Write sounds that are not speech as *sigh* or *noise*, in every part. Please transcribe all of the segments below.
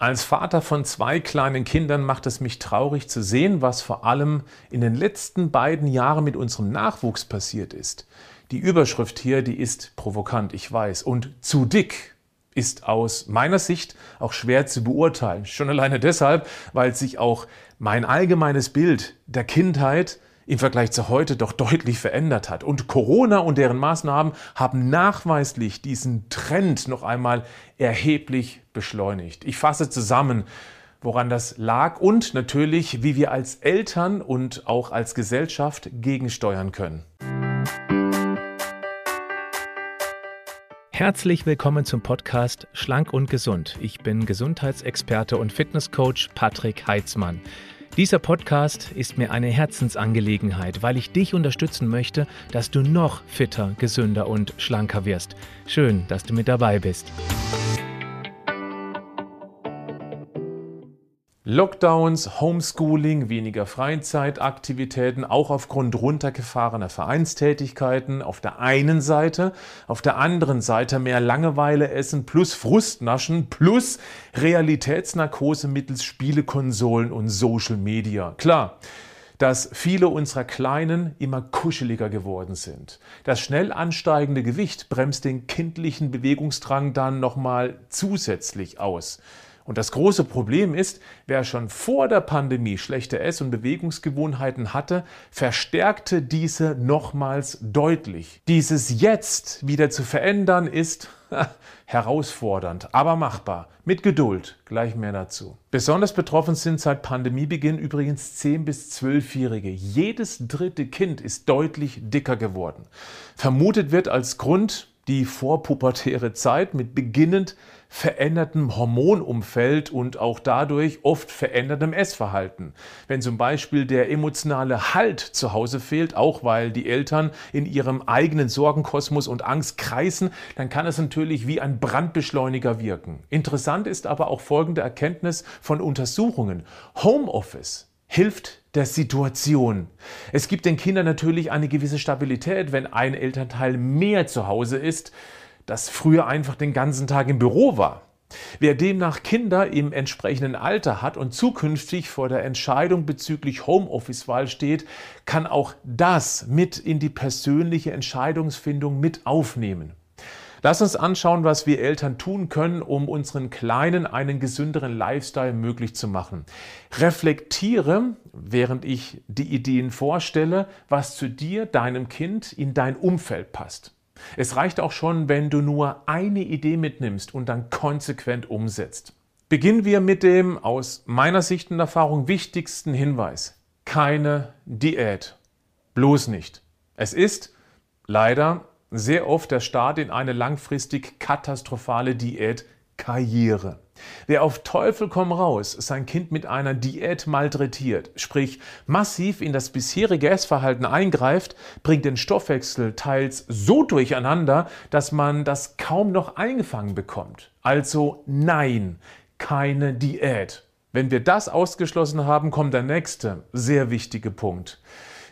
Als Vater von zwei kleinen Kindern macht es mich traurig zu sehen, was vor allem in den letzten beiden Jahren mit unserem Nachwuchs passiert ist. Die Überschrift hier, die ist provokant, ich weiß, und zu dick ist aus meiner Sicht auch schwer zu beurteilen. Schon alleine deshalb, weil sich auch mein allgemeines Bild der Kindheit im Vergleich zu heute doch deutlich verändert hat. Und Corona und deren Maßnahmen haben nachweislich diesen Trend noch einmal erheblich beschleunigt. Ich fasse zusammen, woran das lag und natürlich, wie wir als Eltern und auch als Gesellschaft gegensteuern können. Herzlich willkommen zum Podcast Schlank und Gesund. Ich bin Gesundheitsexperte und Fitnesscoach Patrick Heitzmann. Dieser Podcast ist mir eine Herzensangelegenheit, weil ich dich unterstützen möchte, dass du noch fitter, gesünder und schlanker wirst. Schön, dass du mit dabei bist. Lockdowns, Homeschooling, weniger Freizeitaktivitäten, auch aufgrund runtergefahrener Vereinstätigkeiten auf der einen Seite, auf der anderen Seite mehr Langeweile essen plus Frustnaschen plus Realitätsnarkose mittels Spielekonsolen und Social Media. Klar, dass viele unserer Kleinen immer kuscheliger geworden sind. Das schnell ansteigende Gewicht bremst den kindlichen Bewegungsdrang dann nochmal zusätzlich aus. Und das große Problem ist, wer schon vor der Pandemie schlechte Ess- und Bewegungsgewohnheiten hatte, verstärkte diese nochmals deutlich. Dieses jetzt wieder zu verändern ist *laughs* herausfordernd, aber machbar. Mit Geduld. Gleich mehr dazu. Besonders betroffen sind seit Pandemiebeginn übrigens 10- bis 12-Jährige. Jedes dritte Kind ist deutlich dicker geworden. Vermutet wird als Grund die vorpubertäre Zeit mit beginnend verändertem Hormonumfeld und auch dadurch oft verändertem Essverhalten. Wenn zum Beispiel der emotionale Halt zu Hause fehlt, auch weil die Eltern in ihrem eigenen Sorgenkosmos und Angst kreisen, dann kann es natürlich wie ein Brandbeschleuniger wirken. Interessant ist aber auch folgende Erkenntnis von Untersuchungen. Homeoffice hilft der Situation. Es gibt den Kindern natürlich eine gewisse Stabilität, wenn ein Elternteil mehr zu Hause ist, das früher einfach den ganzen Tag im Büro war. Wer demnach Kinder im entsprechenden Alter hat und zukünftig vor der Entscheidung bezüglich Homeoffice-Wahl steht, kann auch das mit in die persönliche Entscheidungsfindung mit aufnehmen. Lass uns anschauen, was wir Eltern tun können, um unseren Kleinen einen gesünderen Lifestyle möglich zu machen. Reflektiere, während ich die Ideen vorstelle, was zu dir, deinem Kind, in dein Umfeld passt. Es reicht auch schon, wenn du nur eine Idee mitnimmst und dann konsequent umsetzt. Beginnen wir mit dem aus meiner Sicht und Erfahrung wichtigsten Hinweis. Keine Diät. Bloß nicht. Es ist leider sehr oft der Start in eine langfristig katastrophale Diät Karriere. Wer auf Teufel komm raus sein Kind mit einer Diät malträtiert, sprich massiv in das bisherige Essverhalten eingreift, bringt den Stoffwechsel teils so durcheinander, dass man das kaum noch eingefangen bekommt. Also nein, keine Diät. Wenn wir das ausgeschlossen haben, kommt der nächste sehr wichtige Punkt.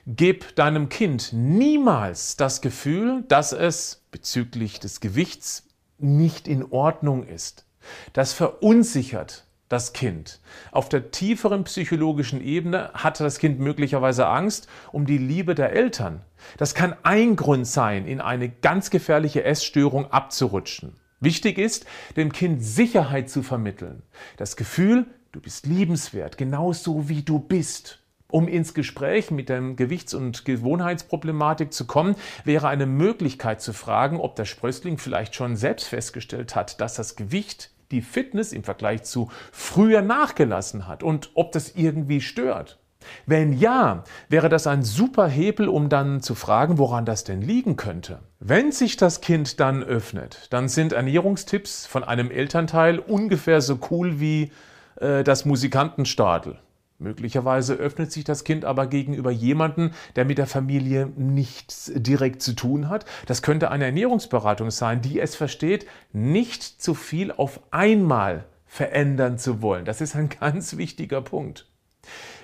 Gib deinem Kind niemals das Gefühl, dass es bezüglich des Gewichts nicht in Ordnung ist. Das verunsichert das Kind. Auf der tieferen psychologischen Ebene hat das Kind möglicherweise Angst um die Liebe der Eltern. Das kann ein Grund sein, in eine ganz gefährliche Essstörung abzurutschen. Wichtig ist, dem Kind Sicherheit zu vermitteln. Das Gefühl, du bist liebenswert, genauso wie du bist. Um ins Gespräch mit der Gewichts- und Gewohnheitsproblematik zu kommen, wäre eine Möglichkeit zu fragen, ob der Sprössling vielleicht schon selbst festgestellt hat, dass das Gewicht die Fitness im Vergleich zu früher nachgelassen hat und ob das irgendwie stört. Wenn ja, wäre das ein super Hebel, um dann zu fragen, woran das denn liegen könnte. Wenn sich das Kind dann öffnet, dann sind Ernährungstipps von einem Elternteil ungefähr so cool wie äh, das Musikantenstadel. Möglicherweise öffnet sich das Kind aber gegenüber jemandem, der mit der Familie nichts direkt zu tun hat. Das könnte eine Ernährungsberatung sein, die es versteht, nicht zu viel auf einmal verändern zu wollen. Das ist ein *laughs* ganz wichtiger Punkt.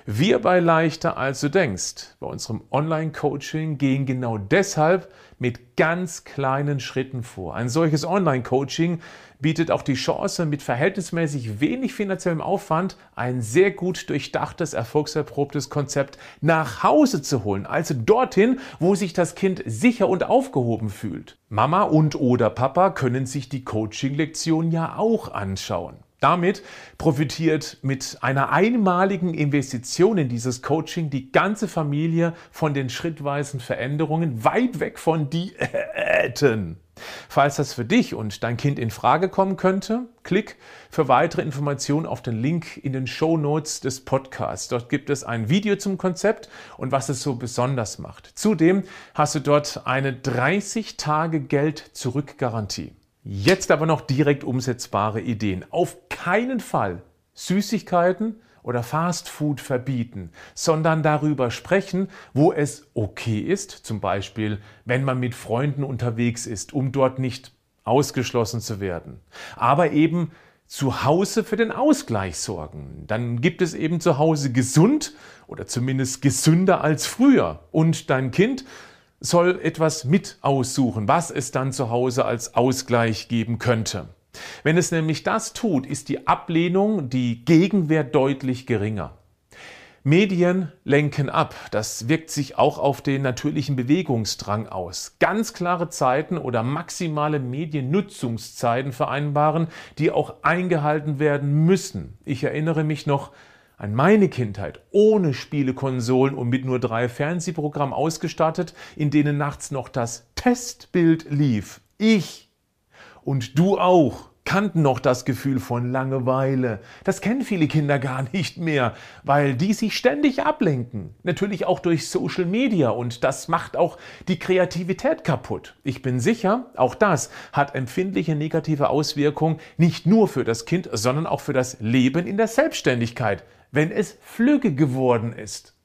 Wir bei Leichter als du denkst, bei unserem Online-Coaching gehen genau deshalb mit ganz kleinen Schritten vor. Ein solches Online-Coaching bietet auch die Chance, mit verhältnismäßig wenig finanziellem Aufwand ein sehr gut durchdachtes, erfolgserprobtes Konzept nach Hause zu holen, also dorthin, wo sich das Kind sicher und aufgehoben fühlt. Mama und oder Papa können sich die Coaching-Lektion ja auch anschauen. Damit profitiert mit einer einmaligen Investition in dieses Coaching die ganze Familie von den schrittweisen Veränderungen weit weg von Diäten. Falls das für dich und dein Kind in Frage kommen könnte, klick für weitere Informationen auf den Link in den Show Notes des Podcasts. Dort gibt es ein Video zum Konzept und was es so besonders macht. Zudem hast du dort eine 30 Tage Geld zurück Garantie. Jetzt aber noch direkt umsetzbare Ideen. Auf keinen Fall Süßigkeiten oder Fastfood verbieten, sondern darüber sprechen, wo es okay ist, zum Beispiel wenn man mit Freunden unterwegs ist, um dort nicht ausgeschlossen zu werden. Aber eben zu Hause für den Ausgleich sorgen. Dann gibt es eben zu Hause gesund oder zumindest gesünder als früher. Und dein Kind soll etwas mit aussuchen, was es dann zu Hause als Ausgleich geben könnte. Wenn es nämlich das tut, ist die Ablehnung, die Gegenwehr deutlich geringer. Medien lenken ab. Das wirkt sich auch auf den natürlichen Bewegungsdrang aus. Ganz klare Zeiten oder maximale Mediennutzungszeiten vereinbaren, die auch eingehalten werden müssen. Ich erinnere mich noch an meine Kindheit ohne Spielekonsolen und mit nur drei Fernsehprogrammen ausgestattet, in denen nachts noch das Testbild lief. Ich und du auch kannten noch das Gefühl von Langeweile. Das kennen viele Kinder gar *laughs* nicht mehr, weil die sich ständig ablenken. Natürlich auch durch Social Media und das macht auch die Kreativität kaputt. Ich bin sicher, auch das hat empfindliche negative Auswirkungen nicht nur für das Kind, sondern auch für das Leben in der Selbstständigkeit wenn es flügge geworden ist.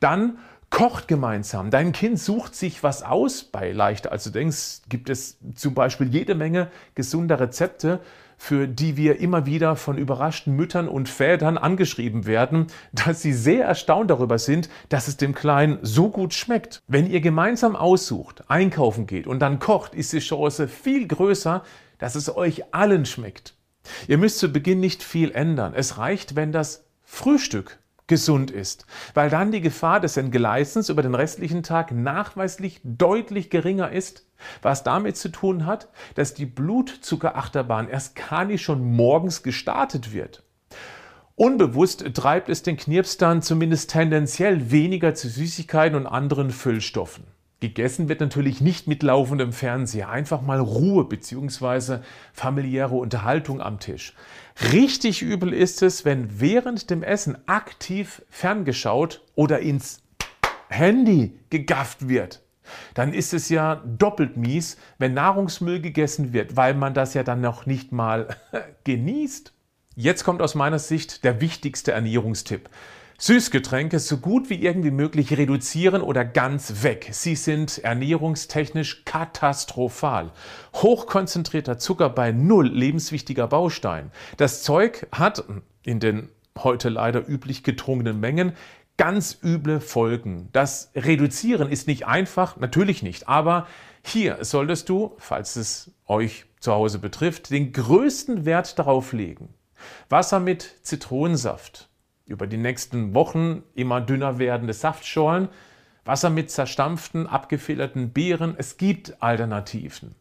Dann kocht gemeinsam. Dein Kind sucht sich was aus. Bei Leichter als du denkst, gibt es zum Beispiel jede Menge gesunder Rezepte, für die wir immer wieder von überraschten Müttern und Vätern angeschrieben werden, dass sie sehr erstaunt darüber sind, dass es dem Kleinen so gut schmeckt. Wenn ihr gemeinsam aussucht, einkaufen geht und dann kocht, ist die Chance viel größer, dass es euch allen schmeckt. Ihr müsst zu Beginn nicht viel ändern. Es reicht, wenn das Frühstück gesund ist, weil dann die Gefahr des Entgleisens über den restlichen Tag nachweislich deutlich geringer ist, was damit zu tun hat, dass die Blutzuckerachterbahn erst gar nicht schon morgens gestartet wird. Unbewusst treibt es den Knirps dann zumindest tendenziell weniger zu Süßigkeiten und anderen Füllstoffen. Gegessen wird natürlich nicht mit laufendem Fernseher, einfach mal Ruhe bzw. familiäre Unterhaltung am Tisch. Richtig übel ist es, wenn während dem Essen aktiv ferngeschaut oder ins Handy gegafft wird. Dann ist es ja doppelt mies, wenn Nahrungsmüll gegessen wird, weil man das ja dann noch nicht mal *laughs* genießt. Jetzt kommt aus meiner Sicht der wichtigste Ernährungstipp. Süßgetränke so gut wie irgendwie möglich reduzieren oder ganz weg. Sie sind ernährungstechnisch katastrophal. Hochkonzentrierter Zucker bei null lebenswichtiger Baustein. Das Zeug hat in den heute leider üblich getrunken Mengen ganz üble Folgen. Das Reduzieren ist nicht einfach, natürlich nicht, aber hier solltest du, falls es euch zu Hause betrifft, den größten Wert darauf legen. Wasser mit Zitronensaft, über die nächsten Wochen immer dünner werdende Saftschorlen, Wasser mit zerstampften, abgefilterten Beeren. Es gibt Alternativen.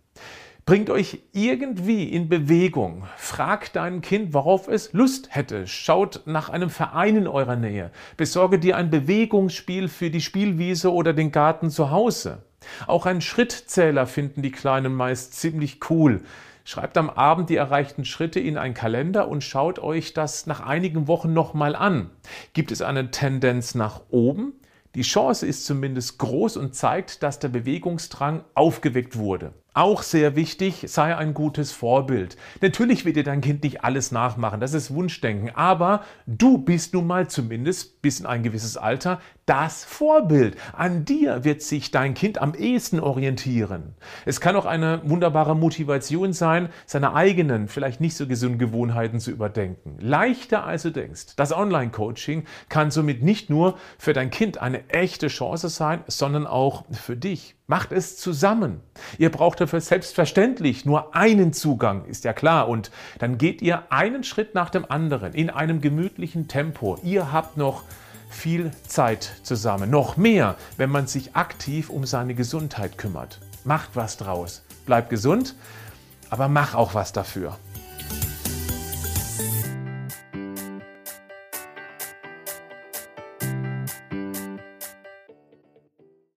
Bringt euch irgendwie in Bewegung. Fragt dein Kind, worauf es Lust hätte. Schaut nach einem Verein in eurer Nähe. Besorge dir ein Bewegungsspiel für die Spielwiese oder den Garten zu Hause. Auch einen Schrittzähler finden die Kleinen meist ziemlich cool. Schreibt am Abend die erreichten Schritte in einen Kalender und schaut euch das nach einigen Wochen nochmal an. Gibt es eine Tendenz nach oben? Die Chance ist zumindest groß und zeigt, dass der Bewegungsdrang aufgeweckt wurde. Auch sehr wichtig, sei ein gutes Vorbild. Natürlich wird dir dein Kind nicht alles nachmachen, das ist Wunschdenken, aber du bist nun mal zumindest bis in ein gewisses Alter das Vorbild. An dir wird sich dein Kind am ehesten orientieren. Es kann auch eine wunderbare Motivation sein, seine eigenen, vielleicht nicht so gesunden Gewohnheiten zu überdenken. Leichter als du denkst. Das Online-Coaching kann somit nicht nur für dein Kind eine echte Chance sein, sondern auch für dich. Macht es zusammen. Ihr braucht dafür selbstverständlich nur einen Zugang, ist ja klar. Und dann geht ihr einen Schritt nach dem anderen in einem gemütlichen Tempo. Ihr habt noch viel Zeit zusammen. Noch mehr, wenn man sich aktiv um seine Gesundheit kümmert. Macht was draus. Bleib gesund, aber mach auch was dafür.